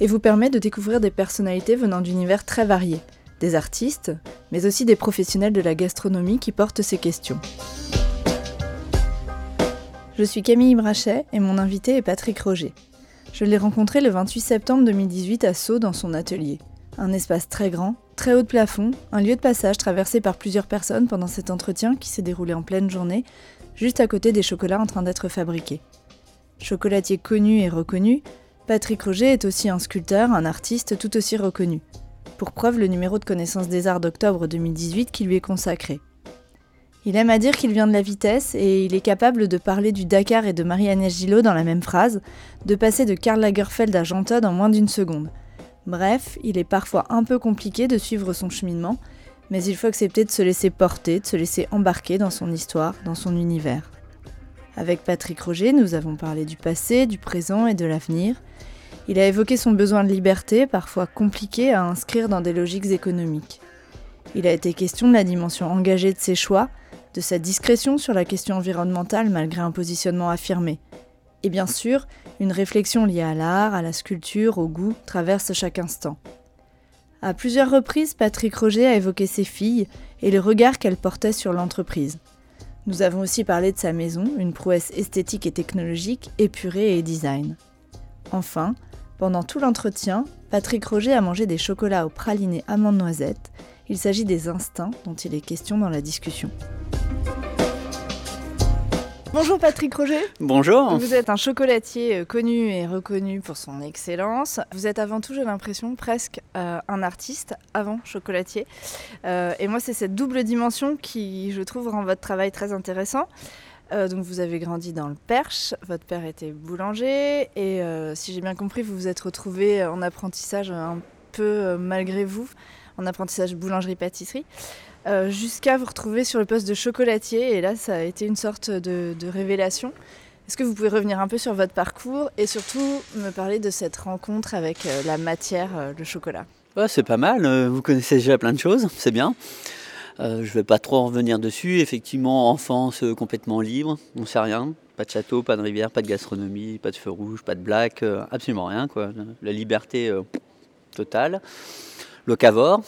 et vous permet de découvrir des personnalités venant d'univers très variés, des artistes, mais aussi des professionnels de la gastronomie qui portent ces questions. Je suis Camille Brachet et mon invité est Patrick Roger. Je l'ai rencontré le 28 septembre 2018 à Sceaux dans son atelier. Un espace très grand, très haut de plafond, un lieu de passage traversé par plusieurs personnes pendant cet entretien qui s'est déroulé en pleine journée, juste à côté des chocolats en train d'être fabriqués. Chocolatier connu et reconnu, Patrick Roger est aussi un sculpteur, un artiste tout aussi reconnu. Pour preuve, le numéro de connaissance des arts d'octobre 2018 qui lui est consacré. Il aime à dire qu'il vient de la vitesse et il est capable de parler du Dakar et de Marie-Agnès Gillot dans la même phrase, de passer de Karl Lagerfeld à Jean Todt en moins d'une seconde. Bref, il est parfois un peu compliqué de suivre son cheminement, mais il faut accepter de se laisser porter, de se laisser embarquer dans son histoire, dans son univers. Avec Patrick Roger, nous avons parlé du passé, du présent et de l'avenir, il a évoqué son besoin de liberté, parfois compliqué à inscrire dans des logiques économiques. Il a été question de la dimension engagée de ses choix, de sa discrétion sur la question environnementale malgré un positionnement affirmé. Et bien sûr, une réflexion liée à l'art, à la sculpture, au goût traverse chaque instant. À plusieurs reprises, Patrick Roger a évoqué ses filles et le regard qu'elles portaient sur l'entreprise. Nous avons aussi parlé de sa maison, une prouesse esthétique et technologique, épurée et design. Enfin, pendant tout l'entretien, Patrick Roger a mangé des chocolats au praliné amande noisette. Il s'agit des instincts dont il est question dans la discussion. Bonjour Patrick Roger. Bonjour. Vous êtes un chocolatier euh, connu et reconnu pour son excellence. Vous êtes avant tout, j'ai l'impression, presque euh, un artiste avant chocolatier. Euh, et moi, c'est cette double dimension qui, je trouve, rend votre travail très intéressant. Euh, donc vous avez grandi dans le Perche, votre père était boulanger et si j'ai bien compris, vous vous êtes retrouvé en apprentissage un peu malgré vous, en apprentissage boulangerie-pâtisserie, jusqu'à vous retrouver sur le poste de chocolatier et là ça a été une sorte de, révélation. Est-ce que vous pouvez revenir un peu sur votre parcours et surtout me parler de cette rencontre avec la matière, le chocolat? C'est pas mal, vous connaissez déjà plein de choses, c'est bien. Euh, je ne vais pas trop revenir dessus. Effectivement, enfance euh, complètement libre, on ne sait rien. Pas de château, pas de rivière, pas de gastronomie, pas de feu rouge, pas de black, euh, absolument rien. Quoi. La liberté totale. Locavore,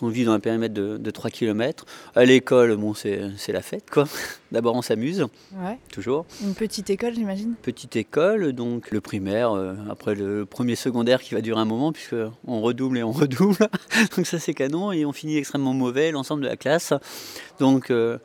on vit dans un périmètre de, 3 km. À l'école, bon, c'est la fête, quoi. D'abord, on s'amuse, ouais. toujours. Une petite école, j'imagine Petite école, donc le primaire, euh, après le premier secondaire qui va durer un moment, puisque on redouble et on redouble. donc ça, c'est canon. Et on finit extrêmement mauvais, l'ensemble de la classe. Donc euh,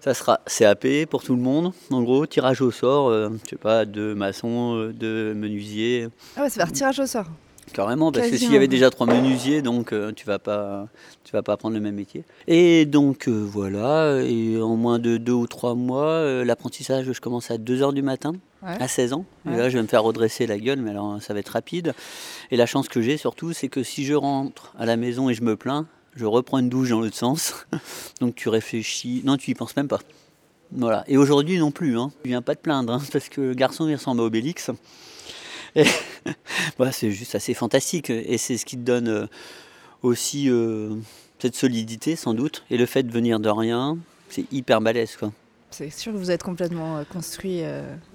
ça sera CAP pour tout le monde. En gros, tirage au sort, je euh, je sais pas, de maçons, de menuisiers. Ah ouais, c'est faire tirage au sort Carrément, parce que s'il y avait déjà trois menuisiers, donc euh, tu vas pas, tu vas pas apprendre le même métier. Et donc euh, voilà, et en moins de deux ou trois mois, euh, l'apprentissage, je commence à 2 heures du matin, à 16 ans. Et là, je vais me faire redresser la gueule, mais alors ça va être rapide. Et la chance que j'ai surtout, c'est que si je rentre à la maison et je me plains, je reprends une douche dans l'autre sens. donc tu réfléchis, non, tu y penses même pas. Voilà. Et aujourd'hui non plus, hein. ne viens pas te plaindre, hein, parce que le garçon il ressemble à Obélix. c'est juste assez fantastique. Et c'est ce qui te donne euh, aussi euh, cette solidité, sans doute. Et le fait de venir de rien, c'est hyper balèze. Quoi. C'est sûr que vous êtes complètement euh, construit.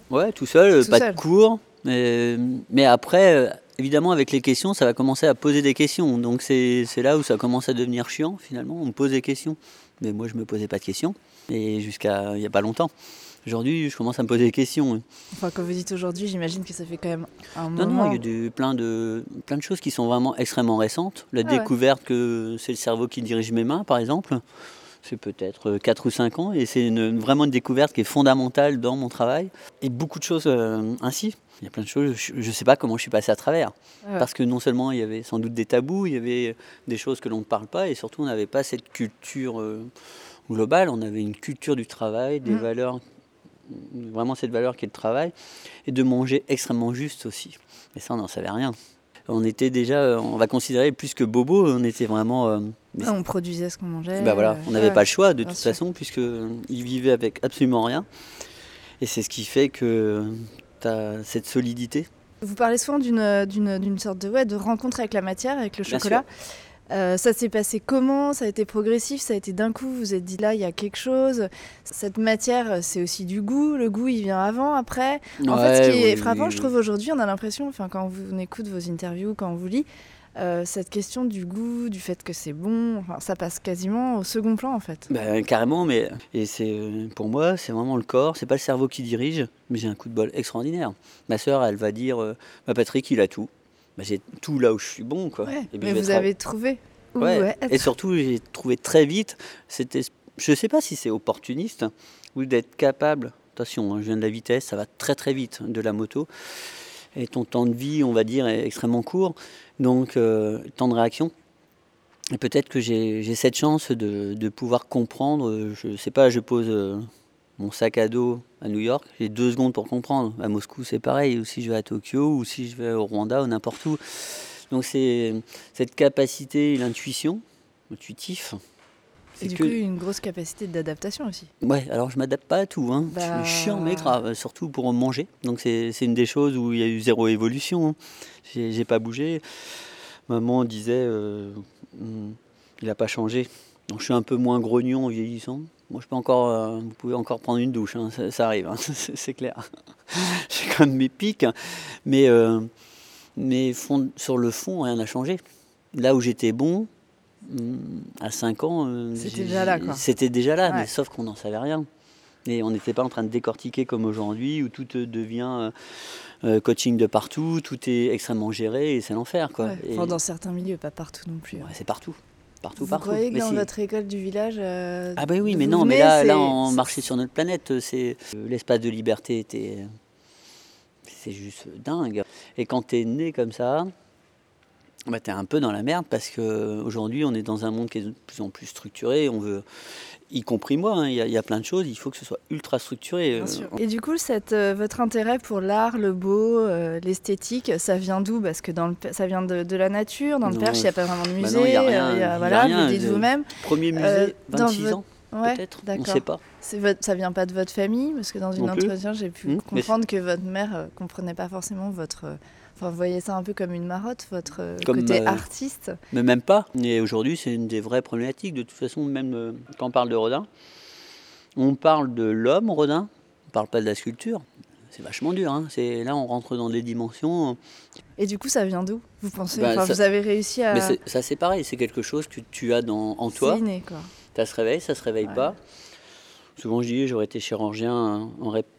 Ouais, tout seul, pas de cours. Mais, mais après, évidemment, avec les questions, ça va commencer à poser des questions. Donc c'est là où ça commence à devenir chiant, finalement. On me pose des questions. Mais moi, je ne me posais pas de questions. Et jusqu'à il n'y a pas longtemps. Aujourd'hui, je commence à me poser des questions. Enfin, quand vous dites aujourd'hui, j'imagine que ça fait quand même un moment. Non, non, il y a plein, de, plein de choses qui sont vraiment extrêmement récentes. La ah découverte que c'est le cerveau qui dirige mes mains, par exemple, c'est peut-être 4 ou 5 ans. Et c'est vraiment une découverte qui est fondamentale dans mon travail. Et beaucoup de choses euh, ainsi. Il y a plein de choses, je ne sais pas comment je suis passé à travers. Parce que non seulement il y avait sans doute des tabous, il y avait des choses que l'on ne parle pas, et surtout on n'avait pas cette culture euh, globale, on avait une culture du travail, des mm. valeurs vraiment cette valeur qui est le travail, et de manger extrêmement juste aussi. Et ça, on n'en savait rien. on était déjà, on va considérer plus que bobo, on était vraiment. Euh, ah, on produisait ce qu'on mangeait. Bah voilà, on n'avait pas le choix de toute façon, puisqu'ils vivaient avec absolument rien. Et c'est ce qui fait que tu as cette solidité. Vous parlez souvent d'une sorte de, ouais, de rencontre avec la matière, avec le chocolat. Euh, ça s'est passé comment? Ça a été progressif? Ça a été d'un coup Vous vous êtes dit là, il y a quelque chose. Cette matière, c'est aussi du goût. Le goût, il vient avant, après. En fait, ce qui est frappant, je trouve aujourd'hui, on a l'impression, enfin, quand on écoute vos interviews, quand on vous lit, euh, cette question du goût, du fait que c'est bon, ça passe quasiment au second plan en fait. Ben, carrément, mais et c'est pour moi, c'est vraiment le corps, c'est pas le cerveau qui dirige, mais j'ai un coup de bol extraordinaire. Ma sœur, elle va dire, euh, bah, Patrick, il a tout. Bah, j'ai tout là où je suis bon, quoi. mais vous avez trouvé. Et surtout, j'ai trouvé très vite. C'était, je sais pas si c'est opportuniste ou d'être capable. Attention, hein, je viens de la vitesse, ça va très très vite de la moto et ton temps de vie, on va dire, est extrêmement court. Donc, euh, temps de réaction. Et peut-être que j'ai cette chance de, pouvoir comprendre. Je ne sais pas, je pose euh, mon sac à dos à New York, j'ai deux secondes pour comprendre. À Moscou, c'est pareil, ou si je vais à Tokyo, ou si je vais au Rwanda, ou n'importe où. Donc, c'est cette capacité, l'intuition, intuitif, c'est du coup une grosse capacité d'adaptation aussi. Ouais, alors je m'adapte pas à tout. Hein. Je suis bah, chiant mais grave, surtout pour manger. Donc c'est une des choses où il y a eu zéro évolution. Hein. J'ai pas bougé. Maman disait, euh, hmm, il n'a pas changé. Donc je suis un peu moins grognon en vieillissant. Moi, je peux encore, euh, vous pouvez encore prendre une douche, hein. ça, arrive, c'est clair. J'ai quand même mes pics, mais, euh, mais sur le fond, rien n'a changé. Là où j'étais bon, à 5 ans, euh, c'était déjà là. C'était déjà là, mais sauf qu'on n'en savait rien. Et on n'était pas en train de décortiquer comme aujourd'hui, où tout devient coaching de partout, tout est extrêmement géré et c'est l'enfer. Quoi. dans certains milieux, pas partout non plus. c'est partout. Partout, Vous partout. croyez que dans votre école du village. Euh, ah, bah oui, mais non, mais là, là, on marchait sur notre planète. C'est L'espace de liberté était. C'est juste dingue. Et quand tu es né comme ça, bah, tu es un peu dans la merde parce qu'aujourd'hui, on est dans un monde qui est de plus en plus structuré. On veut, y compris moi, hein, il y, a plein de choses, il faut que ce soit ultra structuré. Euh. Et du coup, cette, euh, votre intérêt pour l'art, le beau, euh, l'esthétique, ça vient d'où? Parce que dans le, ça vient de, la nature, dans le Perche, il n'y a pas vraiment de musée. n'y a rien. voilà, vous dites vous-même. Premier musée, 26 ans peut-être, on ne sait pas. Votre, ça vient pas de votre famille? Parce que dans une entretien, j'ai pu mmh. comprendre que votre mère ne comprenait pas forcément votre vous voyez ça un peu comme une marotte, votre euh, côté euh, artiste Mais même pas. Et aujourd'hui, c'est une des vraies problématiques. De toute façon, même euh, quand on parle de Rodin, on parle de l'homme Rodin, on parle pas de la sculpture. C'est vachement dur. Hein. C'est là, on rentre dans des dimensions. Et du coup, ça vient d'où Vous pensez? Bah, Vous avez réussi à. Mais ça, c'est pareil. C'est quelque chose que tu as dans, en toi. C'est inné, quoi. Ça se réveille, ça se réveille pas. Souvent, je dis, j'aurais été chirurgien en, ré Hum,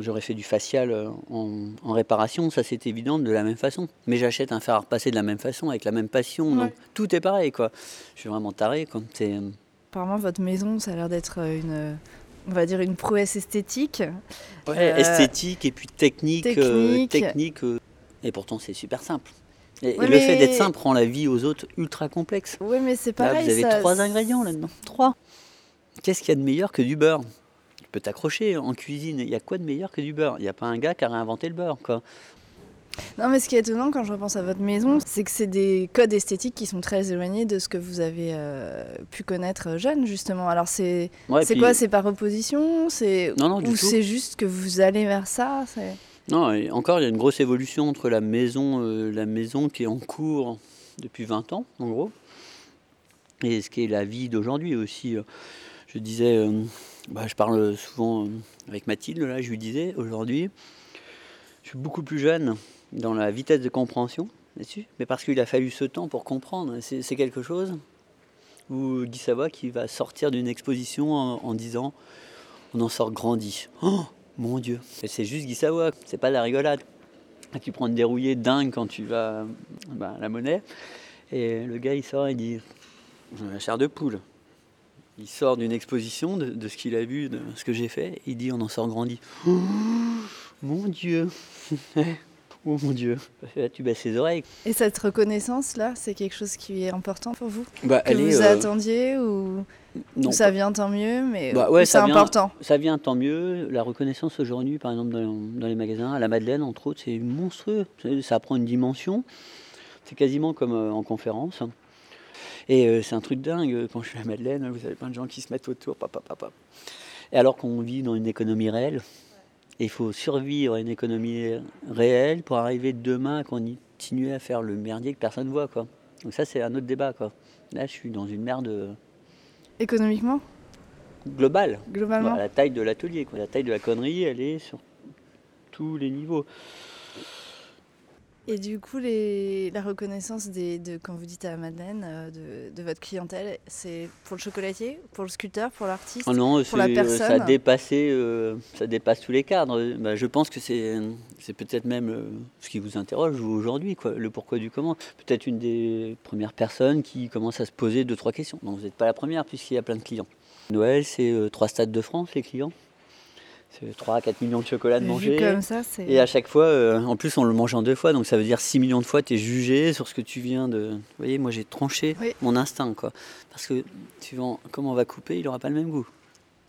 j'aurais fait du facial euh, en, réparation, ça c'est évident de la même façon. Mais j'achète un fer à repasser de la même façon, avec la même passion. Donc tout est pareil, quoi. Je suis vraiment taré. Quand euh, Apparemment, votre maison, ça a l'air d'être une, on va dire, une prouesse esthétique. Ouais, euh, esthétique et puis technique. Technique. et pourtant, c'est super simple. Et, le fait d'être simple rend la vie aux autres ultra complexe. Oui, mais c'est pareil. vous avez trois ingrédients là-dedans. Trois. Qu'est-ce qu'il y a de meilleur que du beurre? Peux t'accrocher en cuisine. Il y a quoi de meilleur que du beurre? Il n'y a pas un gars qui a réinventé le beurre, quoi. Non, mais ce qui est étonnant quand je repense à votre maison, c'est que c'est des codes esthétiques qui sont très éloignés de ce que vous avez euh, pu connaître jeune, justement. Alors, c'est c'est quoi? C'est par opposition? C'est Ou c'est juste que vous allez vers ça? Non, encore, il y a une grosse évolution entre la maison, euh, la maison qui est en cours depuis 20 ans, en gros, et ce qui est la vie d'aujourd'hui aussi. Je disais, bah, je parle souvent euh, avec Mathilde, là, je lui disais, aujourd'hui, je suis beaucoup plus jeune dans la vitesse de compréhension là-dessus, mais parce qu'il a fallu ce temps pour comprendre. C'est quelque chose où Guy Savoy qui va sortir d'une exposition en, disant on en sort grandi. Oh mon Dieu C'est juste Guy Savoy, c'est pas de la rigolade. Tu prends une dérouillée dingue quand tu vas bah, à la monnaie, et le gars il sort et dit la chair de poule. Il sort d'une exposition de, ce qu'il a vu, de ce que j'ai fait. Il dit on en sort grandi. Oh, mon Dieu Oh mon Dieu, tu baisses les oreilles. Et cette reconnaissance-là, c'est quelque chose qui est important pour vous? Bah, Que vous euh, attendiez ou... ça vient tant mieux, mais bah, c'est important? Ça vient tant mieux. La reconnaissance aujourd'hui, par exemple, dans, les magasins, à la Madeleine, entre autres, c'est monstrueux. Ça prend une dimension. C'est quasiment comme euh, en conférence. Et euh, c'est un truc dingue. Quand je suis à Madeleine, vous avez plein de gens qui se mettent autour. Papa, papa. Et alors qu'on vit dans une économie réelle, il faut survivre à une économie réelle pour arriver demain à continuer à faire le merdier que personne ne voit. Quoi. Donc ça, c'est un autre débat. Quoi. Là, je suis dans une merde... Économiquement? Globale. Globalement? La taille de l'atelier. La taille de la connerie, elle est sur tous les niveaux. Et du coup, les, la reconnaissance des, de, quand vous dites à Madeleine, euh, de, de, votre clientèle, c'est pour le chocolatier, pour le sculpteur, pour l'artiste, oh non, pour la personne ça, dépassé, euh, ça dépasse tous les cadres. Bah, je pense que c'est, c'est peut-être même euh, ce qui vous interroge aujourd'hui, quoi, le pourquoi du comment. Peut-être une des premières personnes qui commence à se poser deux, trois questions. Donc vous n'êtes pas la première puisqu'il y a plein de clients. Noël, c'est trois stades de France, les clients? C'est 3 à 4 millions de chocolat de manger. Comme ça, et à chaque fois, euh, en plus on le mange en deux fois, donc ça veut dire 6 millions de fois tu es jugé sur ce que tu viens de... Vous voyez, moi j'ai tranché mon instinct, quoi. Parce que suivant comment on va couper, il n'aura pas le même goût.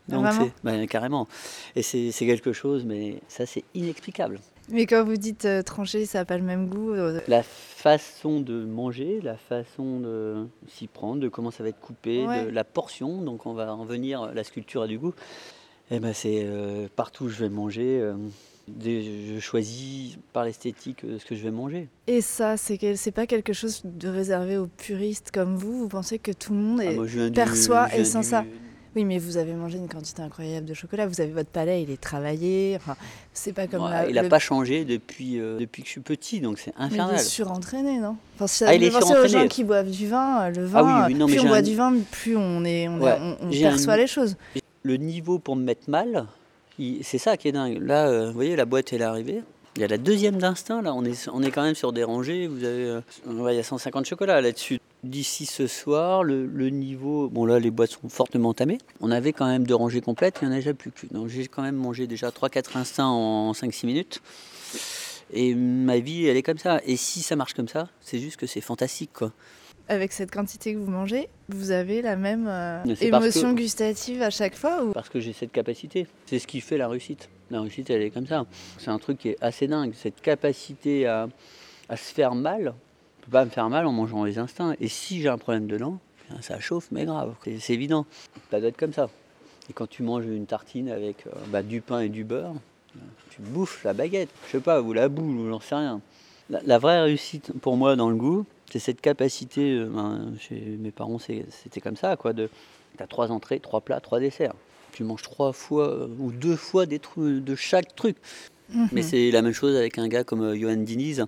Donc c'est bah, carrément. Et c'est quelque chose, mais ça c'est inexplicable. Mais quand vous dites euh, trancher, ça n'a pas le même goût euh, La façon de manger, la façon de s'y prendre, de comment ça va être coupé, de la portion, donc on va en venir, la sculpture a du goût. Eh ben c'est euh, partout où je vais manger. Euh, je choisis par l'esthétique euh, ce que je vais manger. Et ça, c'est c'est pas quelque chose de réservé aux puristes comme vous? Vous pensez que tout le monde ah, est, perçoit et sans ça? oui, mais vous avez mangé une quantité incroyable de chocolat. Vous avez votre palais, il est travaillé. Enfin, c'est pas comme il n'a pas changé depuis, depuis que je suis petit, donc c'est infernal. Mais il est surentraîné, non? Enfin, si ah, il est aux gens qui boivent du vin, le vin, ah, oui, oui, plus on boit du vin, plus on, est, on, on perçoit les choses le niveau pour me mettre mal, c'est ça qui est dingue. Là, euh, vous voyez, la boîte elle est arrivée. Il y a la deuxième d'instinct, là, on est, on est quand même sur des rangées, vous avez, euh, il y a 150 chocolats là-dessus. D'ici ce soir, le, niveau, bon là les boîtes sont fortement tamées, on avait quand même deux rangées complètes, il n'y en a déjà plus qu'une. Donc j'ai quand même mangé déjà 3-4 instincts en 5-6 minutes. Et ma vie, elle est comme ça. Et si ça marche comme ça, c'est juste que c'est fantastique, quoi avec cette quantité que vous mangez, vous avez la même euh, émotion gustative à chaque fois ou... Parce que j'ai cette capacité. C'est ce qui fait la réussite. La réussite, elle est comme ça. C'est un truc qui est assez dingue. Cette capacité à, à se faire mal, ne peut pas me faire mal en mangeant les instincts. Et si j'ai un problème dedans, ça chauffe, mais grave. C'est évident. Ça doit être comme ça. Et quand tu manges une tartine avec euh, bah, du pain et du beurre, tu bouffes la baguette. Je sais pas, ou la boule, ou j'en sais rien. la vraie réussite pour moi dans le goût, c'est cette capacité, euh, ben, chez mes parents c'était comme ça, quoi, de, as trois entrées, trois plats, trois desserts. Tu manges trois fois euh, ou deux fois des trucs de chaque truc. Mhm. Mais c'est la même chose avec un gars comme euh, Johan Diniz.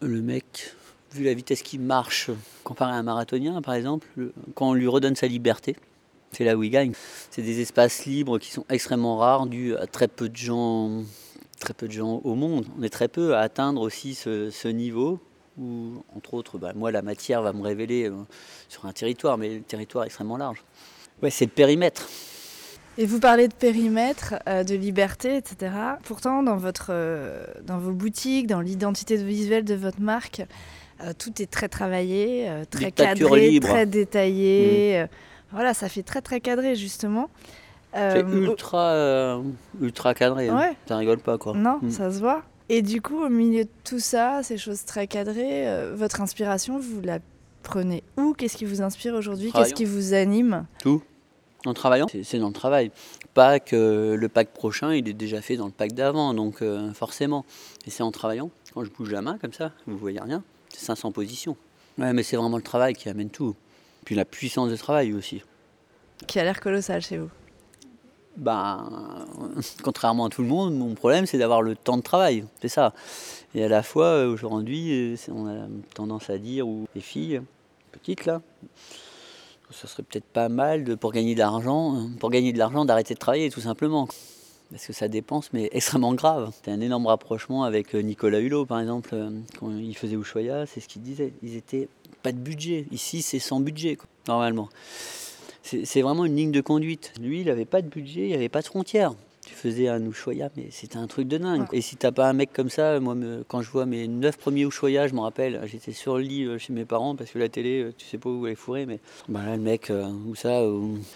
Le mec, vu la vitesse qu'il marche, comparé à un marathonien par exemple, quand on lui redonne sa liberté, c'est là où il gagne. C'est des espaces libres qui sont extrêmement rares, dus à très peu de gens, très peu de gens au monde. On est très peu à atteindre aussi ce niveau où, entre autres, bah, moi, la matière va me révéler euh, sur un territoire, mais le territoire est extrêmement large. Ouais, c'est le périmètre. Et vous parlez de périmètre, euh, de liberté, etc. Pourtant, dans, votre, euh, dans vos boutiques, dans l'identité visuelle de votre marque, tout est très travaillé, très cadré, très détaillé. Mmh. voilà, ça fait très très cadré justement. C'est ultra, ultra cadré. Hein. Ça rigole pas quoi. Non, mmh. ça se voit. Et du coup, au milieu de tout ça, ces choses très cadrées, euh, votre inspiration, vous la prenez où? Qu'est-ce qui vous inspire aujourd'hui? Qu'est-ce qui vous anime? Tout. En travaillant, c'est dans le travail. Pas que le pack prochain, il est déjà fait dans le pack d'avant, donc euh, forcément. Et c'est en travaillant. Quand je bouge la main comme ça, vous voyez rien, c'est 500 positions. Ouais, mais c'est vraiment le travail qui amène tout. Puis la puissance de travail aussi. Qui a l'air colossal chez vous ben, contrairement à tout le monde, mon problème c'est d'avoir le temps de travail, c'est ça. Et à la fois, aujourd'hui, on a tendance à dire, ou les filles, petites là, ça serait peut-être pas mal de, pour gagner de l'argent, pour gagner de l'argent, d'arrêter de travailler tout simplement. Parce que ça dépense, mais extrêmement grave. C'est un énorme rapprochement avec euh, Nicolas Hulot, par exemple, euh, quand il faisait Ushuaïa, c'est ce qu'il disait. Ils étaient pas de budget. Ici, c'est sans budget, normalement c'est vraiment une ligne de conduite. Lui, il n'avait pas de budget, il n'y avait pas de frontières. Tu faisait un Ushuaïa, mais c'était un truc de dingue. Et si t'as pas un mec comme ça, moi, quand je vois mes neuf premiers Ushuaïa, je me rappelle, j'étais sur le lit euh, chez mes parents parce que la télé, euh, tu sais pas où elle est fourrée, mais bah là, le mec, ou ça,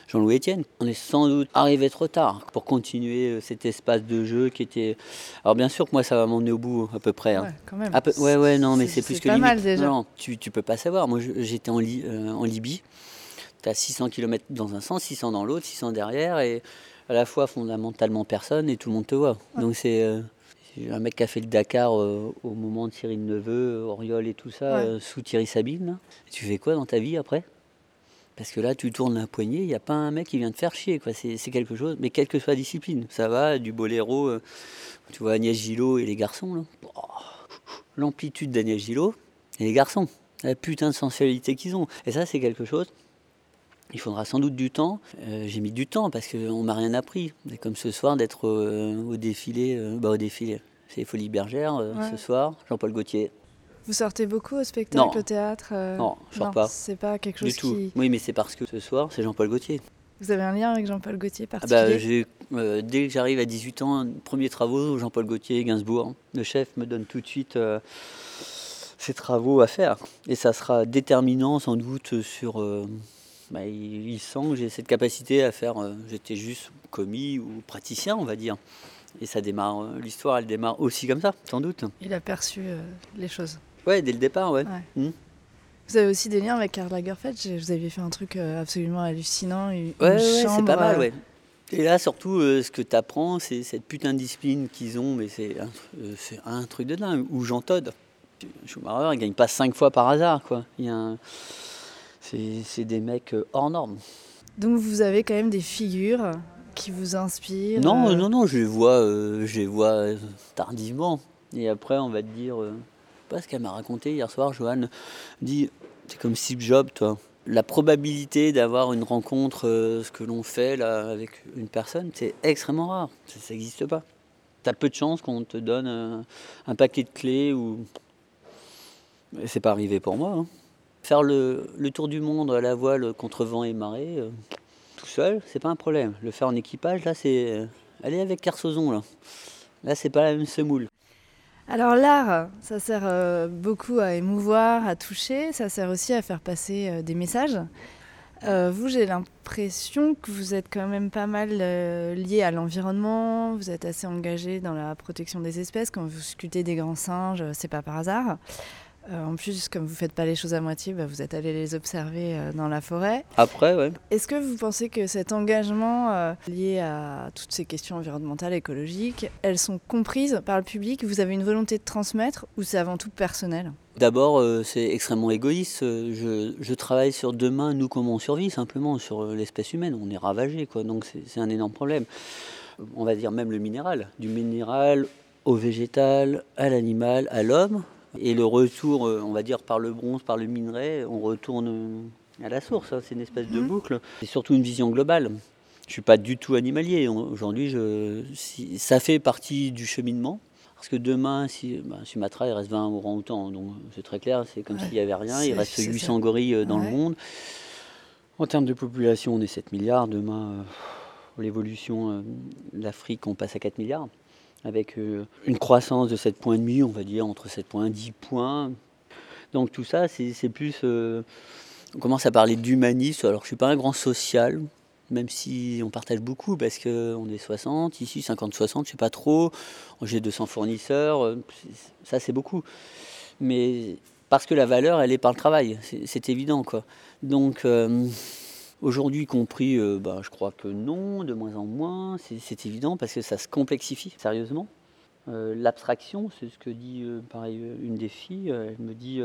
Jean-Louis Etienne, on est sans doute arrivé trop tard pour continuer cet espace de jeu qui était. Alors, bien sûr que moi, ça va m'emmener au bout, à peu près. Hein. Ouais, quand même. Ouais, ouais, non, mais c'est plus que pas limite. mal déjà. Non, tu, tu peux pas savoir. Moi, j'étais en, en Libye. Tu as 600 km dans un sens, 600 dans l'autre, 600 derrière, et à la fois fondamentalement personne et tout le monde te voit. Donc c'est euh, un mec qui a fait le Dakar euh, au moment de Cyril Neveu, Oriol et tout ça, euh, sous Thierry Sabine. Tu fais quoi dans ta vie après? Parce que là, tu tournes la poignée, il n'y a pas un mec qui vient te faire chier. C'est quelque chose, mais quelle que soit la discipline. Ça va, du boléro, tu vois Agnès Gillot et les garçons. Oh, l'amplitude d'Agnès Gillot et les garçons. La putain de sensualité qu'ils ont. Et ça, c'est quelque chose il faudra sans doute du temps. Euh, j'ai mis du temps parce qu'on m'a rien appris. C'est comme ce soir d'être au défilé. Euh, bah, au défilé. C'est Folie Bergère euh, ce soir. Jean-Paul Gaultier. Vous sortez beaucoup au spectacle, au théâtre Non, je sors pas. C'est pas quelque chose du tout. Qui... Oui, mais c'est parce que ce soir, c'est Jean-Paul Gaultier. Vous avez un lien avec Jean-Paul Gaultier ah particulier bah, Dès que j'arrive à 18 ans, premiers travaux, Jean-Paul Gaultier, Gainsbourg. Le chef me donne tout de suite ses travaux à faire. Et ça sera déterminant sans doute sur bah, il, sent que j'ai cette capacité à faire. Euh, j'étais juste commis ou praticien, on va dire. Et ça démarre, euh, l'histoire, elle démarre aussi comme ça, sans doute. Il a perçu euh, les choses. Ouais, dès le départ, ouais. Mmh. Vous avez aussi des liens avec Karl Lagerfeld. Vous aviez fait un truc absolument hallucinant. Une ouais, ouais c'est pas mal, ouais. Et là, surtout, ce que tu apprends, c'est cette putain de discipline qu'ils ont, mais c'est un, un, truc de dingue. Ou Jean Todd. Schumacher, il gagne pas cinq fois par hasard, quoi. Il y a un c'est des mecs euh, hors normes. Donc vous avez quand même des figures qui vous inspirent Non, euh, non, non, je les vois, euh, je vois tardivement. Et après, on va te dire, pas ce qu'elle m'a raconté hier soir, Joanne, dit, c'est comme Steve Jobs, toi. La probabilité d'avoir une rencontre, ce que l'on fait là avec une personne, c'est extrêmement rare. Ça n'existe pas. Tu as peu de chances qu'on te donne un, paquet de clés ou. C'est pas arrivé pour moi. Hein. Faire le, tour du monde à la voile contre vent et marée, euh, tout seul, c'est pas un problème. Le faire en équipage, là, c'est. Euh, aller avec Carsozon, là. Là, c'est pas la même semoule. Alors l'art, ça sert euh, beaucoup à émouvoir, à toucher, ça sert aussi à faire passer des messages. vous, j'ai l'impression que vous êtes quand même pas mal lié à l'environnement, vous êtes assez engagé dans la protection des espèces. Quand vous sculptez des grands singes, c'est pas par hasard. Euh, en plus, comme vous ne faites pas les choses à moitié, bah, vous êtes allé les observer euh, dans la forêt. Après, oui. Est-ce que vous pensez que cet engagement euh, lié à toutes ces questions environnementales, écologiques, elles sont comprises par le public? Vous avez une volonté de transmettre ou c'est avant tout personnel? D'abord, c'est extrêmement égoïste. Je, travaille sur demain, nous, comment on survit, simplement, sur l'espèce humaine. On est ravagé, quoi. Donc, c'est un énorme problème. On va dire même le minéral. Du minéral au végétal, à l'animal, à l'homme. Et le retour, euh, on va dire, par le bronze, par le minerai, on retourne euh, à la source. Hein. c'est une espèce de mhm. boucle. C'est surtout une vision globale. Je ne suis pas du tout animalier. Aujourd'hui, ça fait partie du cheminement. Parce que demain, si, bah, Sumatra, il reste 20 orang-outans. Donc c'est très clair, c'est comme s'il n'y avait rien. Il reste 800 gorilles euh, dans le monde. En termes de population, on est 7 milliards. Demain, l'évolution de l'Afrique, on passe à 4 milliards avec euh, une croissance de 7 points demi, on va dire entre 7 points et 10 points. Donc tout ça, c'est plus... Euh, on commence à parler d'humanisme, alors je ne suis pas un grand social, même si on partage beaucoup, parce qu'on est 60, ici 50-60, je ne sais pas trop, j'ai 200 fournisseurs, euh, ça c'est beaucoup. Mais parce que la valeur, elle est par le travail, c'est évident. quoi. Donc... Aujourd'hui compris, euh, bah, je crois que non, de moins en moins, c'est évident parce que ça se complexifie, sérieusement. Euh, l'abstraction, c'est ce que dit euh, pareil, une des filles, elle me dit,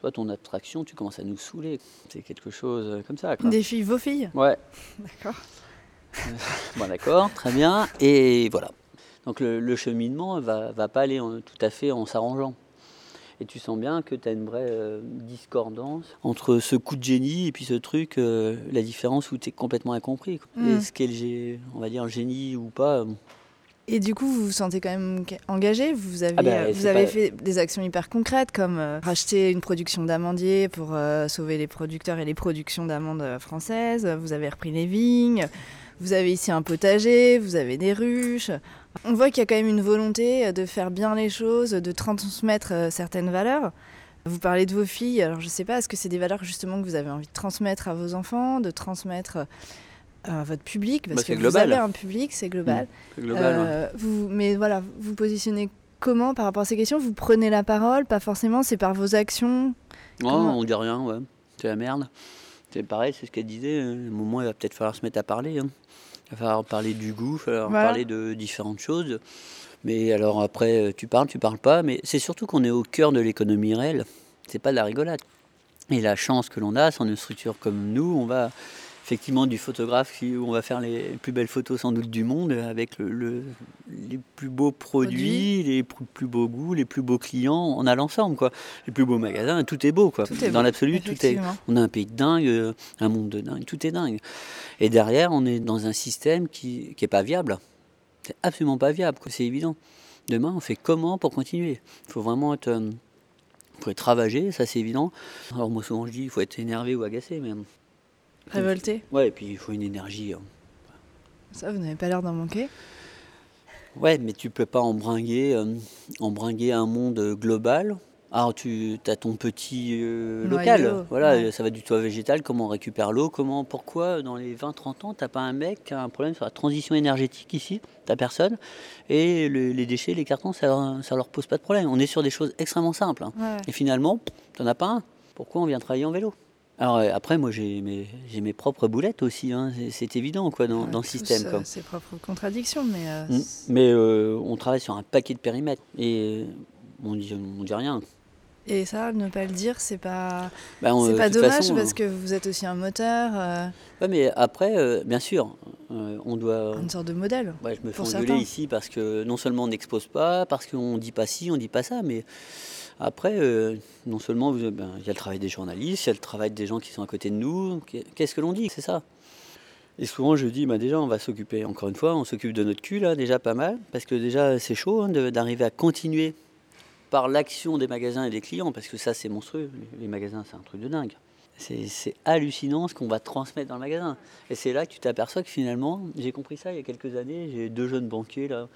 toi ton abstraction, tu commences à nous saouler. C'est quelque chose comme ça. Des filles, vos filles? Ouais. D'accord. bon d'accord, très bien. Et voilà. Donc le, cheminement va, va pas aller tout à fait en s'arrangeant. Et tu sens bien que tu as une vraie euh, discordance entre ce coup de génie et puis ce truc, euh, la différence où tu es complètement incompris. Mm. Est-ce qu'elle est, on va dire, génie ou pas et du coup, vous vous sentez quand même engagé? Vous avez, ah vous avez fait des actions hyper concrètes comme euh, racheter une production d'amandiers pour sauver les producteurs et les productions d'amandes françaises. Vous avez repris les vignes. Vous avez ici un potager, vous avez des ruches. On voit qu'il y a quand même une volonté de faire bien les choses, de transmettre certaines valeurs. Vous parlez de vos filles, alors je ne sais pas, est-ce que c'est des valeurs justement que vous avez envie de transmettre à vos enfants, de transmettre à votre public? Parce bah, que vous avez un public, c'est global. Mmh, global euh, vous, mais voilà, vous positionnez comment par rapport à ces questions? Vous prenez la parole, pas forcément, c'est par vos actions? Non, on dit rien, ouais. C'est la merde. C'est pareil, c'est ce qu'elle disait. À un moment, il va peut-être falloir se mettre à parler. Hein. Il va falloir parler du goût, il va falloir parler de différentes choses. Mais alors après, tu parles, tu parles pas. Mais c'est surtout qu'on est au cœur de l'économie réelle. C'est pas de la rigolade. Et la chance que l'on a, sans une structure comme nous, on va effectivement du photographe où on va faire les plus belles photos sans doute du monde avec le, les plus beaux produits, les plus beaux goûts, les plus beaux clients. On a l'ensemble quoi, les plus beaux magasins, tout est beau quoi. Dans l'absolu, tout est. On a un pays de dingue, un monde de dingue, tout est dingue. Et derrière, on est dans un système qui qui est pas viable. C'est absolument pas viable, c'est évident. Demain, on fait comment pour continuer? Il faut vraiment être, euh, faut être ravagé, ça c'est évident. Alors moi souvent je dis, il faut être énervé ou agacé, mais Révolté Ouais, et puis il faut une énergie. Hein. Ça, vous n'avez pas l'air d'en manquer Ouais, mais tu peux pas embringuer, euh, embringuer un monde global. Alors tu as ton petit euh, local, voilà, ça va du toit végétal, comment on récupère l'eau, comment, pourquoi dans les 20-30 ans, tu n'as pas un mec qui a un problème sur la transition énergétique ici, t'as personne, et les déchets, les cartons, ça leur, leur pose pas de problème. On est sur des choses extrêmement simples. Hein. Et finalement, tu n'en as pas un. Pourquoi on vient travailler en vélo? Alors euh, après, moi j'ai mes, mes propres boulettes aussi, hein. c'est évident quoi, dans, dans le système. C'est ses propres contradictions, mais... Euh, mm. mais euh, on travaille sur un paquet de périmètres et on dit, on dit rien. Et ça, ne pas le dire, c'est pas, bah, c'est pas dommage parce que vous êtes aussi un moteur. Ouais, mais après, bien sûr, on doit. Une sorte de modèle. Ouais, je me fais engueuler ici parce que non seulement on n'expose pas, parce qu'on dit pas ci, on dit pas ça, mais après, euh, non seulement ben, il y a le travail des journalistes, il y a le travail des gens qui sont à côté de nous. Qu'est-ce que l'on dit C'est ça. Et souvent, je dis, bah, déjà, on va s'occuper, encore une fois, on s'occupe de notre cul, là, déjà pas mal, parce que déjà, c'est chaud hein, d'arriver à continuer par l'action des magasins et des clients, parce que ça, c'est monstrueux. Les magasins, c'est un truc de dingue. C'est hallucinant ce qu'on va transmettre dans le magasin. Et c'est là que tu t'aperçois que finalement, j'ai compris ça il y a quelques années, j'ai deux jeunes banquiers, là,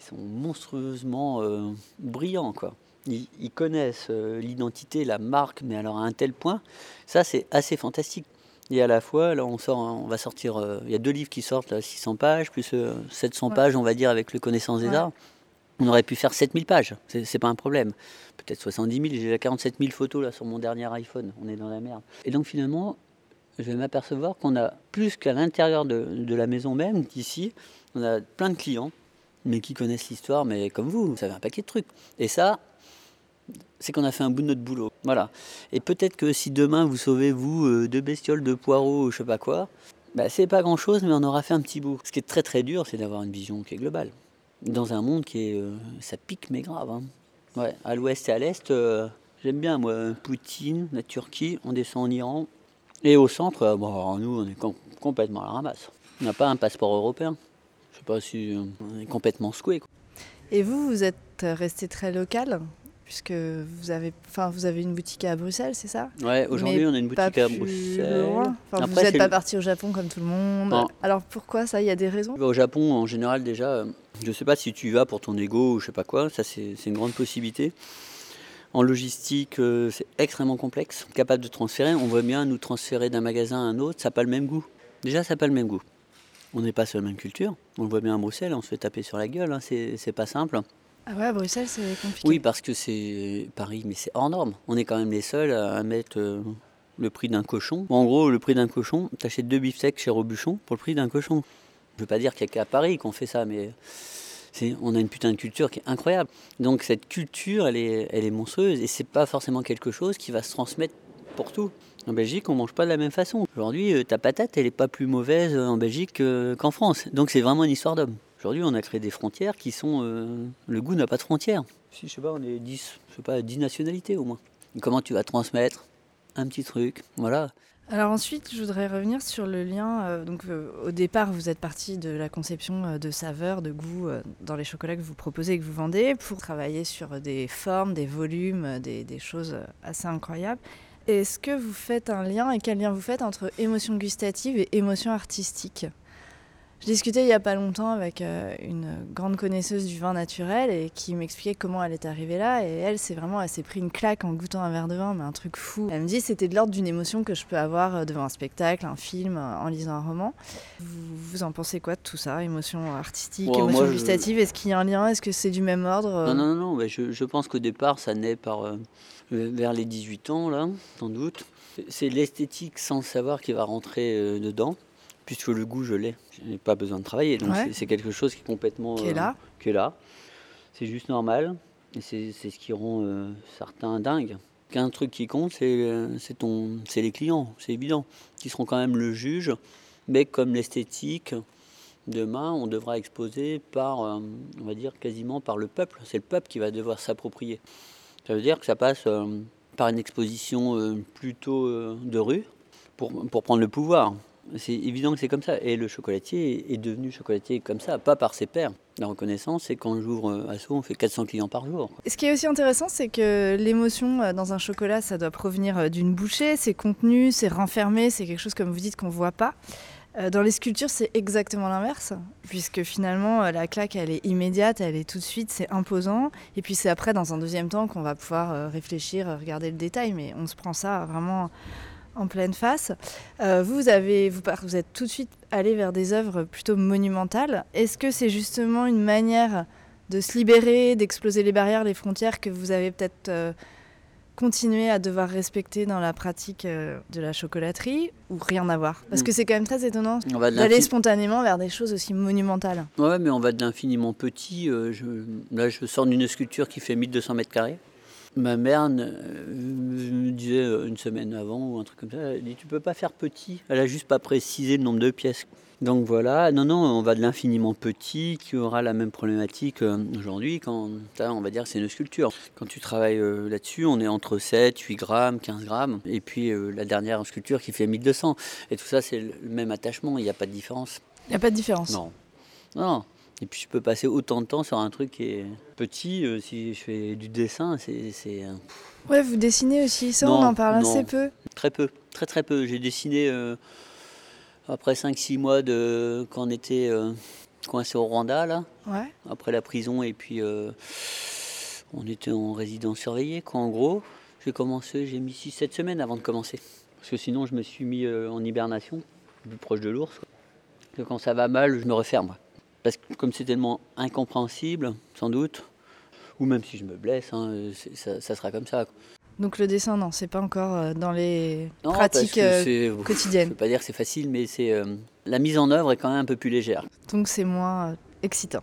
ils sont monstrueusement euh, brillants, quoi ils, connaissent euh, l'identité, la marque, mais alors à un tel point, ça c'est assez fantastique. Et à la fois, là, on, sort, on va sortir. Euh, il y a deux livres qui sortent, là, 600 pages, plus 700 euh, pages, on va dire, avec le connaissance des arts. On aurait pu faire 7000 pages, c'est pas un problème. Peut-être 70 000, j'ai déjà 47 000 photos là sur mon dernier iPhone, on est dans la merde. Et donc finalement, je vais m'apercevoir qu'on a plus qu'à l'intérieur de, de, la maison même, qu'ici, on a plein de clients, mais qui connaissent l'histoire, mais comme vous, vous savez un paquet de trucs. Et ça, c'est qu'on a fait un bout de notre boulot. Voilà. Et peut-être que si demain vous sauvez, vous, euh, deux bestioles, de poireaux, je sais pas quoi, bah, c'est pas grand-chose, mais on aura fait un petit bout. Ce qui est très très dur, c'est d'avoir une vision qui est globale. Dans un monde qui est... Euh, ça pique, mais grave. Hein. Ouais, à l'ouest et à l'est, euh, j'aime bien, moi, Poutine, la Turquie, on descend en Iran. Et au centre, bon, nous, on est complètement à la ramasse. On n'a pas un passeport européen. Je sais pas si on est complètement secoué. Et vous, vous êtes resté très local? Puisque vous avez, enfin, vous avez une boutique à Bruxelles, c'est ça? Ouais, aujourd'hui on a une boutique à Bruxelles. Enfin, vous n'êtes pas parti au Japon comme tout le monde. Alors pourquoi ça? Il y a des raisons? Au Japon, en général, déjà, euh, je ne sais pas si tu y vas pour ton ego ou je sais pas quoi, ça c'est une grande possibilité. En logistique, euh, c'est extrêmement complexe, capable de transférer. On voit bien nous transférer d'un magasin à un autre, ça n'a pas le même goût. Déjà, ça n'a pas le même goût. On n'est pas sur la même culture. On le voit bien à Bruxelles, on se fait taper sur la gueule, hein. c'est pas simple. Ah ouais, Bruxelles, c'est compliqué. Oui, parce que c'est Paris, mais c'est hors norme. On est quand même les seuls à mettre euh, le prix d'un cochon. En gros, le prix d'un cochon, tu achètes deux beefsteaks chez Robuchon pour le prix d'un cochon. Je veux pas dire qu'il n'y a qu'à Paris qu'on fait ça, mais on a une putain de culture qui est incroyable. Donc cette culture, elle est, elle est monstrueuse et c'est pas forcément quelque chose qui va se transmettre pour tout. En Belgique, on mange pas de la même façon. Aujourd'hui, euh, ta patate, elle est pas plus mauvaise en Belgique qu'en France. Donc c'est vraiment une histoire d'homme. Aujourd'hui, on a créé des frontières qui sont. Euh, le goût n'a pas de frontières. Si, je sais pas, on est 10, je sais pas, 10 nationalités au moins. comment tu vas transmettre un petit truc Voilà. Alors ensuite, je voudrais revenir sur le lien. Euh, donc, euh, au départ, vous êtes parti de la conception de saveurs, de goût dans les chocolats que vous proposez et que vous vendez pour travailler sur des formes, des volumes, des, des choses assez incroyables. Est-ce que vous faites un lien et quel lien vous faites entre émotion gustative et émotion artistique? Je discutais il n'y a pas longtemps avec euh, une grande connaisseuse du vin naturel et qui m'expliquait comment elle est arrivée là. Et elle, c'est vraiment, elle s'est pris une claque en goûtant un verre de vin, mais un truc fou. Elle me dit c'était de l'ordre d'une émotion que je peux avoir euh, devant un spectacle, un film, euh, en lisant un roman. Vous, en pensez quoi de tout ça Émotion artistique, émotion gustative? Est-ce qu'il y a un lien? Est-ce que c'est du même ordre Non, non, non. Mais je, je pense qu'au départ, ça naît par vers les 18 ans, là, sans doute. C'est l'esthétique sans savoir qui va rentrer dedans puisque le goût, je l'ai. Je n'ai pas besoin de travailler. Donc c'est quelque chose qui est complètement. Qui est là. Euh, là. C'est juste normal. Et c'est ce qui rend euh, certains dingues. Qu'un truc qui compte, c'est les clients, c'est évident, qui seront quand même le juge. Mais comme l'esthétique, demain, on devra exposer par, euh, on va dire, quasiment par le peuple. C'est le peuple qui va devoir s'approprier. Ça veut dire que ça passe par une exposition plutôt de rue pour, pour prendre le pouvoir. C'est évident que c'est comme ça. Et le chocolatier est devenu chocolatier comme ça, pas par ses pairs. La reconnaissance, c'est quand j'ouvre euh, Asso, on fait 400 clients par jour. ce qui est aussi intéressant, c'est que l'émotion euh, dans un chocolat, ça doit provenir euh, d'une bouchée, c'est contenu, c'est renfermé, c'est quelque chose, comme vous dites, qu'on ne voit pas. Dans les sculptures, c'est exactement l'inverse, puisque finalement, la claque, elle est immédiate, elle est tout de suite, c'est imposant. Et puis c'est après, dans un deuxième temps, qu'on va pouvoir réfléchir, regarder le détail, mais on se prend ça vraiment en pleine face. Euh, vous, avez, vous, vous, êtes tout de suite allé vers des œuvres plutôt monumentales. Est-ce que c'est justement une manière de se libérer, d'exploser les barrières, les frontières que vous avez peut-être euh, continué à devoir respecter dans la pratique euh, de la chocolaterie ou rien à voir? Parce que mm. c'est quand même très étonnant d'aller spontanément vers des choses aussi monumentales. Ouais, mais on va de l'infiniment petit. Je, là, je sors d'une sculpture qui fait 1200 mètres carrés. Ma mère euh, me disait euh, une semaine avant ou un truc comme ça, elle dit tu peux pas faire petit. Elle a juste pas précisé le nombre de pièces. Donc voilà, non, non, on va de l'infiniment petit qui aura la même problématique euh, aujourd'hui quand on va dire que c'est une sculpture. Quand tu travailles là-dessus, on est entre 7, 8 grammes, 15 grammes, et puis la dernière sculpture qui fait 1200. Et tout ça, c'est le même attachement, il n'y a pas de différence. Il n'y a pas de différence Non. Non. Et puis je peux passer autant de temps sur un truc qui est petit. Euh, si je fais du dessin, c'est. Euh, ouais, vous dessinez aussi. Ça, on en parle assez peu. Très peu. Très très peu. J'ai dessiné euh, après 5-6 mois de quand on était coincé au Rwanda, là. Ouais. Après la prison, et puis on était en résidence surveillée, quoi, en gros. J'ai commencé, j'ai mis 6-7 semaines avant de commencer. Parce que sinon, je me suis mis en hibernation, plus proche de l'ours. Quand ça va mal, je me referme. Parce que comme c'est tellement incompréhensible, sans doute, ou même si je me blesse, hein, ça, sera comme ça. Donc le dessin, non, c'est pas encore euh, dans les pratiques euh, quotidiennes. Je ne veux pas dire que c'est facile, mais c'est euh, la mise en œuvre est quand même un peu plus légère. Donc c'est moins excitant.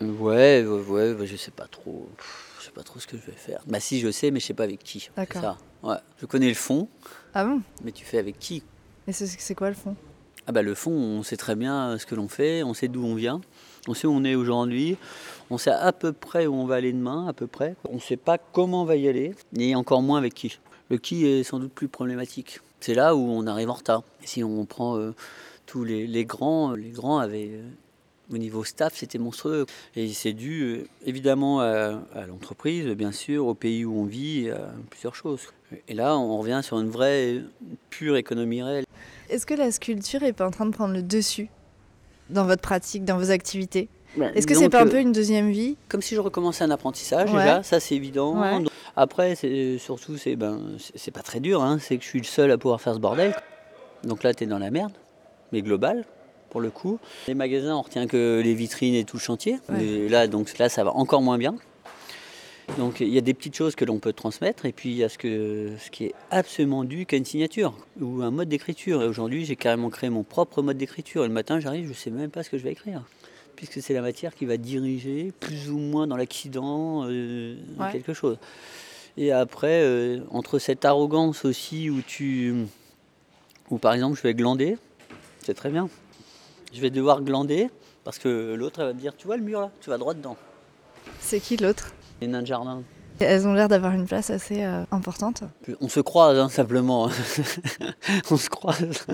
Ouais, ouais, ouais, je sais pas trop. Je sais pas trop ce que je vais faire. Bah si, je sais, mais je sais pas avec qui. D'accord. Ouais. Je connais le fond. Ah bon? Mais tu fais avec qui? Et c'est quoi le fond? Ah bah, le fond, on sait très bien ce que l'on fait, on sait d'où on vient, on sait où on est aujourd'hui, on sait à peu près où on va aller demain, à peu près. On ne sait pas comment on va y aller, et encore moins avec qui. Le qui est sans doute plus problématique. C'est là où on arrive en retard. si on prend euh, tous les, grands, les grands avaient euh, au niveau staff, c'était monstrueux. Et c'est dû euh, évidemment à, à l'entreprise, bien sûr, au pays où on vit, à plusieurs choses. Et là, on revient sur une vraie, pure économie réelle. Est-ce que la sculpture n'est pas en train de prendre le dessus? Dans votre pratique, dans vos activités bah, Est-ce que c'est pas un peu une deuxième vie Comme si je recommençais un apprentissage, là, ça c'est évident. Après, c'est, surtout, c'est ben, c'est pas très dur, hein, c'est que je suis le seul à pouvoir faire ce bordel. Donc là, tu es dans la merde, mais global, pour le coup. Les magasins, on retient que les vitrines et tout le chantier. là, donc là, ça va encore moins bien. Donc il y a des petites choses que l'on peut transmettre et puis il y a ce, que, ce qui est absolument dû qu'à une signature ou un mode d'écriture. Et aujourd'hui j'ai carrément créé mon propre mode d'écriture. Et le matin j'arrive, je ne sais même pas ce que je vais écrire. Puisque c'est la matière qui va diriger plus ou moins dans l'accident euh, quelque chose. Et après, euh, entre cette arrogance aussi où tu. où par exemple je vais glander, c'est très bien. Je vais devoir glander parce que l'autre va me dire Tu vois le mur là? Tu vas droit dedans. C'est qui l'autre? Les nains de jardin. Elles ont l'air d'avoir une place assez euh, importante. On se croise hein, simplement. on se croise.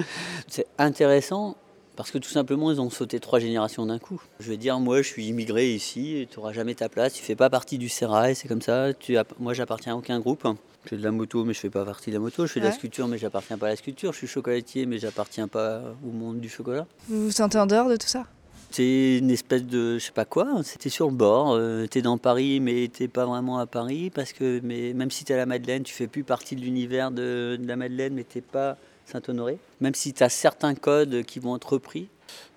C'est intéressant parce que tout simplement, ils ont sauté trois générations d'un coup. Je vais dire, moi, je suis immigré ici, tu n'auras jamais ta place, tu fais pas partie du Serail, c'est comme ça. Tu Moi, j'appartiens à aucun groupe. Je fais de la moto, mais je fais pas partie de la moto. Je fais de la sculpture, mais j'appartiens pas à la sculpture. Je suis chocolatier, mais j'appartiens pas au monde du chocolat. Vous vous sentez en dehors de tout ça? C'est une espèce de, je sais pas quoi, c'était sur le bord. Euh, tu es dans Paris, mais t'es pas vraiment à Paris parce que mais même si tu es à la Madeleine, tu fais plus partie de l'univers de, la Madeleine, mais t'es pas Saint-Honoré. Même si tu as certains codes qui vont être repris.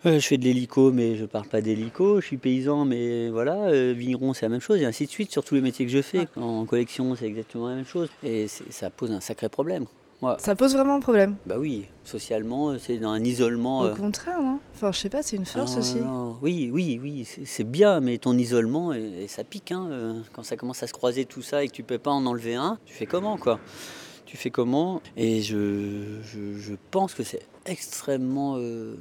Euh, je fais de l'hélico, mais je parle pas d'hélico. Je suis paysan, mais voilà. Euh, vigneron, c'est la même chose, et ainsi de suite sur tous les métiers que je fais. En collection, c'est exactement la même chose. Et ça pose un sacré problème. Ça pose vraiment un problème. Bah oui, socialement, c'est dans un isolement. Au euh, contraire, non Enfin, je sais pas, c'est une force aussi. Oui, oui, oui, c'est bien, mais ton isolement, et, ça pique. Hein, euh, quand ça commence à se croiser tout ça et que tu peux pas en enlever un, tu fais comment, quoi? Tu fais comment? Et je, je, pense que c'est extrêmement. Euh,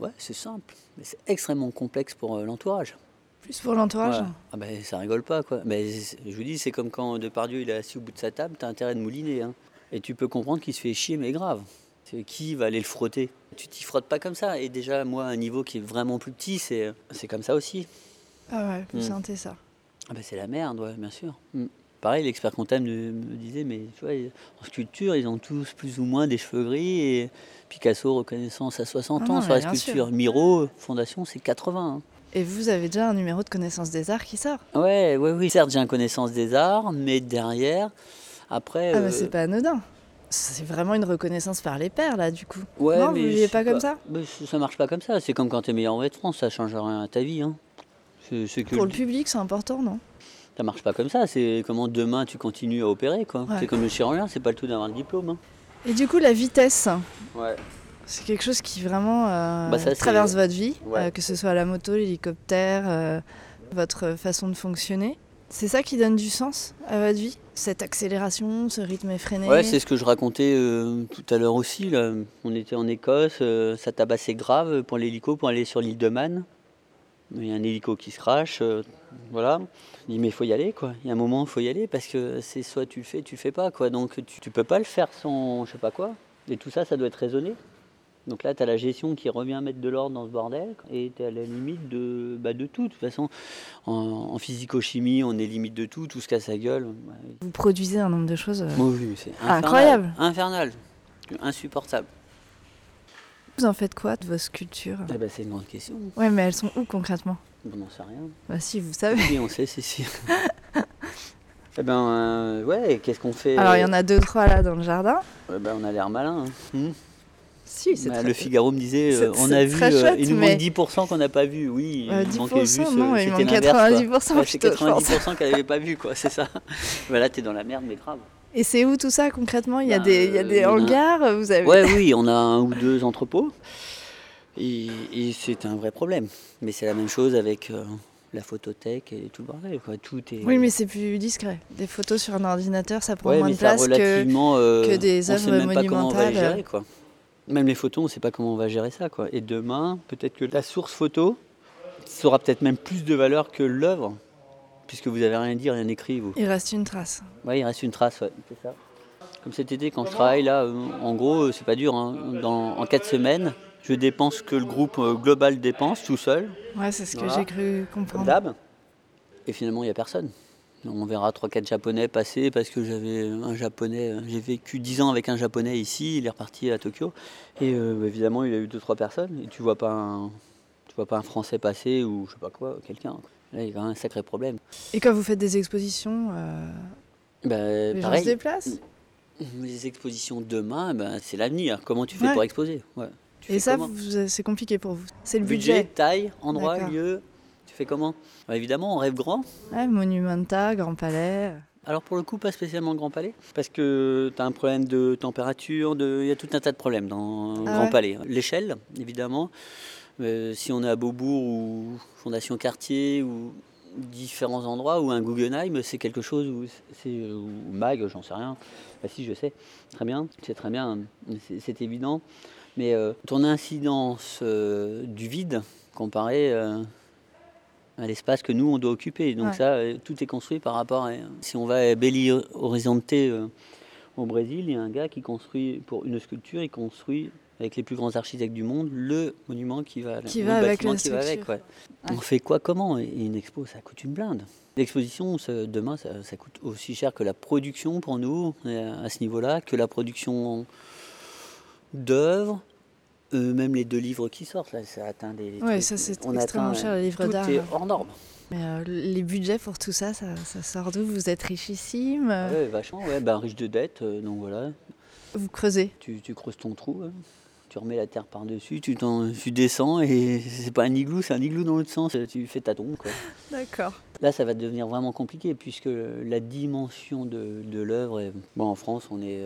ouais, c'est simple, mais c'est extrêmement complexe pour l'entourage. Plus pour l'entourage Ah ben, ça rigole pas, quoi. Mais je vous dis, c'est comme quand Depardieu il est assis au bout de sa table, tu as intérêt de mouliner. Hein. Et tu peux comprendre qu'il se fait chier, mais grave. Qui va aller le frotter? Tu t'y frottes pas comme ça. Et déjà, moi, un niveau qui est vraiment plus petit, c'est, c'est comme ça aussi. Ah ouais, plus mm. ça. Ah ben c'est la merde, ouais, bien sûr. Mm. Pareil, l'expert comptable me, disait, mais tu vois, en sculpture, ils ont tous plus ou moins des cheveux gris. Et Picasso, reconnaissance à 60 ah ans sur la sculpture. Miro, fondation, c'est 80. Hein. Et vous avez déjà un numéro de connaissance des arts qui sort? Ouais, ouais, oui. Certes, j'ai un connaissance des arts, mais derrière, après. Ah, bah, c'est pas anodin. C'est vraiment une reconnaissance par les pairs, là, du coup. Ouais, non, mais vous vivez pas comme ça Ça marche pas comme ça. C'est comme quand tu es meilleur en France, ça change rien à ta vie. Hein. Pour le public, c'est important, non? Ça marche pas comme ça. C'est comment demain tu continues à opérer, quoi. C'est comme le chirurgien, c'est pas le tout d'avoir le diplôme. Hein. Et du coup, la vitesse. Ouais. C'est quelque chose qui vraiment euh, bah, traverse votre vie, euh, que ce soit la moto, l'hélicoptère, euh, votre façon de fonctionner. C'est ça qui donne du sens à votre vie Cette accélération, ce rythme effréné Ouais, c'est ce que je racontais euh, tout à l'heure aussi. On était en Écosse, euh, ça tabassait grave pour l'hélico pour aller sur l'île de Man. Il y a un hélico qui se crache, euh, voilà. Il dit mais il faut y aller quoi. Il y a un moment il faut y aller parce que c'est soit tu le fais, tu le fais pas quoi. Donc tu, tu peux pas le faire sans je sais pas quoi. Et tout ça, ça doit être raisonné. Donc là, tu as la gestion qui revient mettre de l'ordre dans ce bordel et tu es à la limite de, bah, de tout. De toute façon, en, physico-chimie, on est limite de tout, tout se casse la gueule. Vous produisez un nombre de choses euh, oui, c'est incroyable. Infernal, insupportable. Vous en faites quoi de vos sculptures? Eh ben, C'est une grande question. Ouais, mais elles sont où concrètement? On n'en sait rien. Bah si, vous savez. Oui, on sait, c'est sûr. eh ben, euh, ouais, qu'est-ce qu'on fait? Alors, il y en a deux, trois là dans le jardin. Ouais, ben, on a l'air malin. Hein. Bah, le Figaro me disait, euh, on a vu, euh, il nous manque 10% qu'on n'a pas vu. Oui, il euh, manquait juste, non, il manque 90%. c'est 90% qu'elle n'avait pas vu, quoi. C'est ça. voilà, t'es dans la merde, mais grave. Et c'est où tout ça concrètement? Il y a bah, des, il y a des hangars, vous avez. Ouais, oui, on a un ou deux entrepôts. Et, c'est un vrai problème. Mais c'est la même chose avec la photothèque et tout le bordel. Quoi. Tout est... Oui, mais c'est plus discret. Des photos sur un ordinateur, ça prend moins de place que, que des œuvres monumentales. quoi. Même les photos, on ne sait pas comment on va gérer ça. Quoi. Et demain, peut-être que la source photo sera peut-être même plus de valeur que l'œuvre, puisque vous n'avez rien dit, rien écrit. Vous. Il reste une trace. Oui, il reste une trace, ouais, c'est ça. Comme cet été, quand je travaille là, euh, en gros, euh, c'est pas dur. Hein. Dans, en quatre semaines, je dépense que le groupe euh, global dépense tout seul. Ouais, c'est ce que j'ai cru comprendre. Et finalement, il n'y a personne. On verra 3-4 japonais passer parce que j'avais un japonais, j'ai vécu 10 ans avec un japonais ici, il est reparti à Tokyo. Et euh, évidemment, il a eu 2-3 personnes. Et tu vois pas un, tu vois pas un français passer ou je sais pas quoi, quelqu'un. Là, il y a un sacré problème. Et quand vous faites des expositions, euh, bah, les gens se déplacent? Les expositions demain, bah, c'est l'avenir. Comment tu fais pour exposer? Et ça, c'est compliqué pour vous. C'est le budget, budget. taille, endroit, lieu comment? Bah, Évidemment, on rêve grand. Ouais, Monumenta, Grand Palais. Alors pour le coup, pas spécialement Grand Palais, parce que tu as un problème de température, de... il y a tout un tas de problèmes dans ah Grand Palais. L'échelle, évidemment. Euh, si on est à Beaubourg ou Fondation Cartier ou différents endroits ou un Guggenheim, c'est quelque chose où c'est ou Mag, j'en sais rien. Bah, si je sais, très bien, c'est très bien, c'est évident. Mais euh, ton incidence euh, du vide comparé l'espace que nous, on doit occuper. Donc ça, euh, tout est construit par rapport à... Si on va à Belo Horizonte euh, au Brésil, il y a un gars qui construit, pour une sculpture, il construit avec les plus grands architectes du monde, le monument qui va, qui va avec. Qui va avec On fait quoi comment? Et une expo, ça coûte une blinde. L'exposition, demain, ça, ça, coûte aussi cher que la production pour nous, à ce niveau-là, que la production d'œuvres, Euh, même les deux livres qui sortent, là, ça atteint des. Oui, ça c'est extrêmement cher, les livres d'art. C'est hors norme. Mais euh, les budgets pour tout ça, ça, sort d'où? Vous êtes richissime? Oui, vachement, ouais, ben, riche de dettes, euh, donc voilà. Vous creusez? Tu, tu, creuses ton trou, hein. tu remets la terre par-dessus, tu, tu descends et c'est pas un igloo, c'est un igloo dans l'autre sens, tu fais ta tombe. D'accord. Là, ça va devenir vraiment compliqué puisque la dimension de, de l'œuvre, bon, en France, on est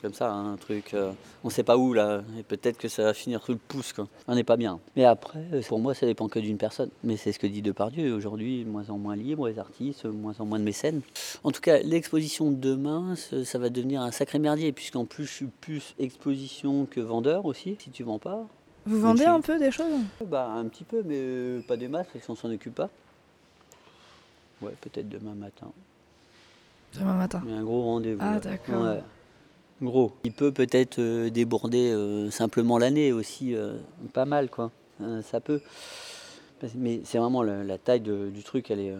comme ça, hein, un truc. Euh, on sait pas où là, et peut-être que ça va finir sous le pouce. Quoi. On n'est pas bien. Mais après, euh, pour moi, ça dépend que d'une personne. Mais c'est ce que dit Depardieu. Aujourd'hui, moins en moins libre, les artistes, moins en moins de mécènes. En tout cas, l'exposition de demain, ça va devenir un sacré merdier, puisqu'en plus, je suis plus exposition que vendeur aussi, si tu vends pas. Vous vendez un peu des choses bah, Un petit peu, mais euh, pas des masses, parce qu'on s'en occupe pas. Ouais, peut-être demain matin. Demain matin. Il y a un gros rendez-vous. Ah, d'accord. Gros. Il peut peut-être euh, déborder euh, simplement l'année aussi, euh, pas mal quoi. ça peut. Mais c'est vraiment la, taille du truc, elle est.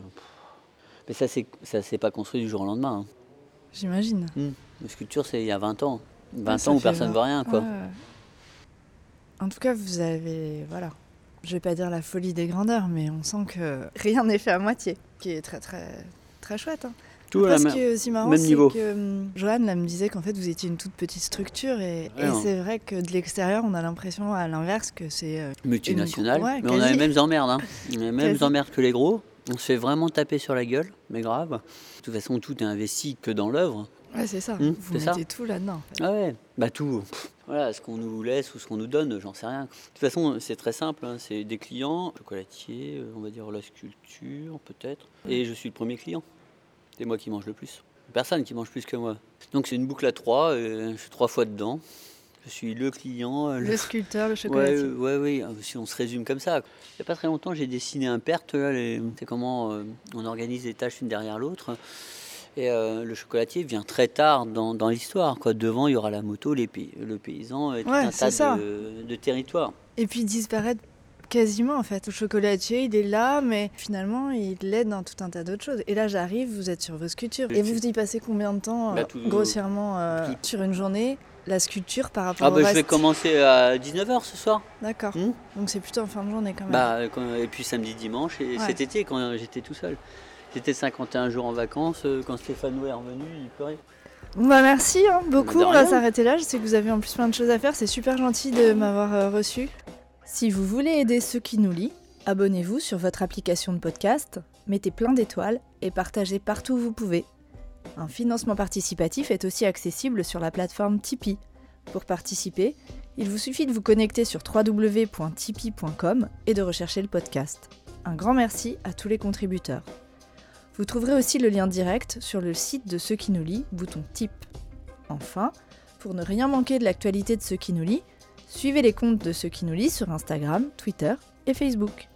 mais ça, c'est, ça s'est pas construit du jour au lendemain. Hein. J'imagine. Hum. La sculpture, c'est il y a 20 ans. 20 ans où personne ne voit rien quoi. En tout cas, vous avez. Voilà. Je vais pas dire la folie des grandeurs, mais on sent que rien n'est fait à moitié, qui est très très très chouette. Hein. Tout c'est marrant, c'est que hum, Joanne me disait qu'en fait vous étiez une toute petite structure et, c'est vrai que de l'extérieur on a l'impression à l'inverse que c'est euh, multinational. mais on a les mêmes emmerdes, hein. les mêmes emmerdes que les gros. On se fait vraiment taper sur la gueule, mais grave. De toute façon, tout est investi que dans l'œuvre. Ouais, c'est ça. Hum, vous mettez tout là-dedans. Ah ouais, bah tout. Voilà, ce qu'on nous laisse ou ce qu'on nous donne, j'en sais rien. De toute façon, c'est très simple. Hein. C'est des clients, chocolatier, euh, on va dire la sculpture peut-être. Et je suis le premier client. C'est moi qui mange le plus. Personne qui mange plus que moi. Donc c'est une boucle à trois, je suis trois fois dedans. Je suis le client. Le, sculpteur, le chocolatier. Ouais, oui, si on se résume comme ça. Il n'y a pas très longtemps, j'ai dessiné un perte. C'est comment euh, on organise les tâches une derrière l'autre. Et euh, le chocolatier vient très tard dans, dans l'histoire. Devant, il y aura la moto, les le paysan, et tout un tas de, de territoires. Et puis disparaître Quasiment en fait. Le chocolatier, il est là, mais finalement, il l'aide dans tout un tas d'autres choses. Et là, j'arrive, vous êtes sur vos sculptures. Et vous y passez combien de temps, bah, euh, grossièrement, euh, sur une journée la sculpture par rapport ah, bah, Je vais commencer à 19h ce soir. D'accord. Hmm Donc c'est plutôt en fin de journée quand même. Bah, et puis samedi, dimanche, et cet été, quand j'étais tout seul. J'étais 51 jours en vacances, euh, quand Stéphane est revenu, il pleurait. Bon bah merci hein, beaucoup, on va s'arrêter là. Je sais que vous avez en plus plein de choses à faire, c'est super gentil de m'avoir reçu. Si vous voulez aider ceux qui nous lisent, abonnez-vous sur votre application de podcast, mettez plein d'étoiles et partagez partout où vous pouvez. Un financement participatif est aussi accessible sur la plateforme Tipeee. Pour participer, il vous suffit de vous connecter sur www.tipeee.com et de rechercher le podcast. Un grand merci à tous les contributeurs. Vous trouverez aussi le lien direct sur le site de Ceux qui nous lit, bouton Tip. Enfin, pour ne rien manquer de l'actualité de Ceux qui nous lit, Suivez les comptes de ceux qui nous lisent sur Instagram, Twitter et Facebook.